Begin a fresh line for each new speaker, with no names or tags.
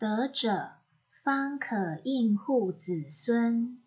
得者方可应护子孙。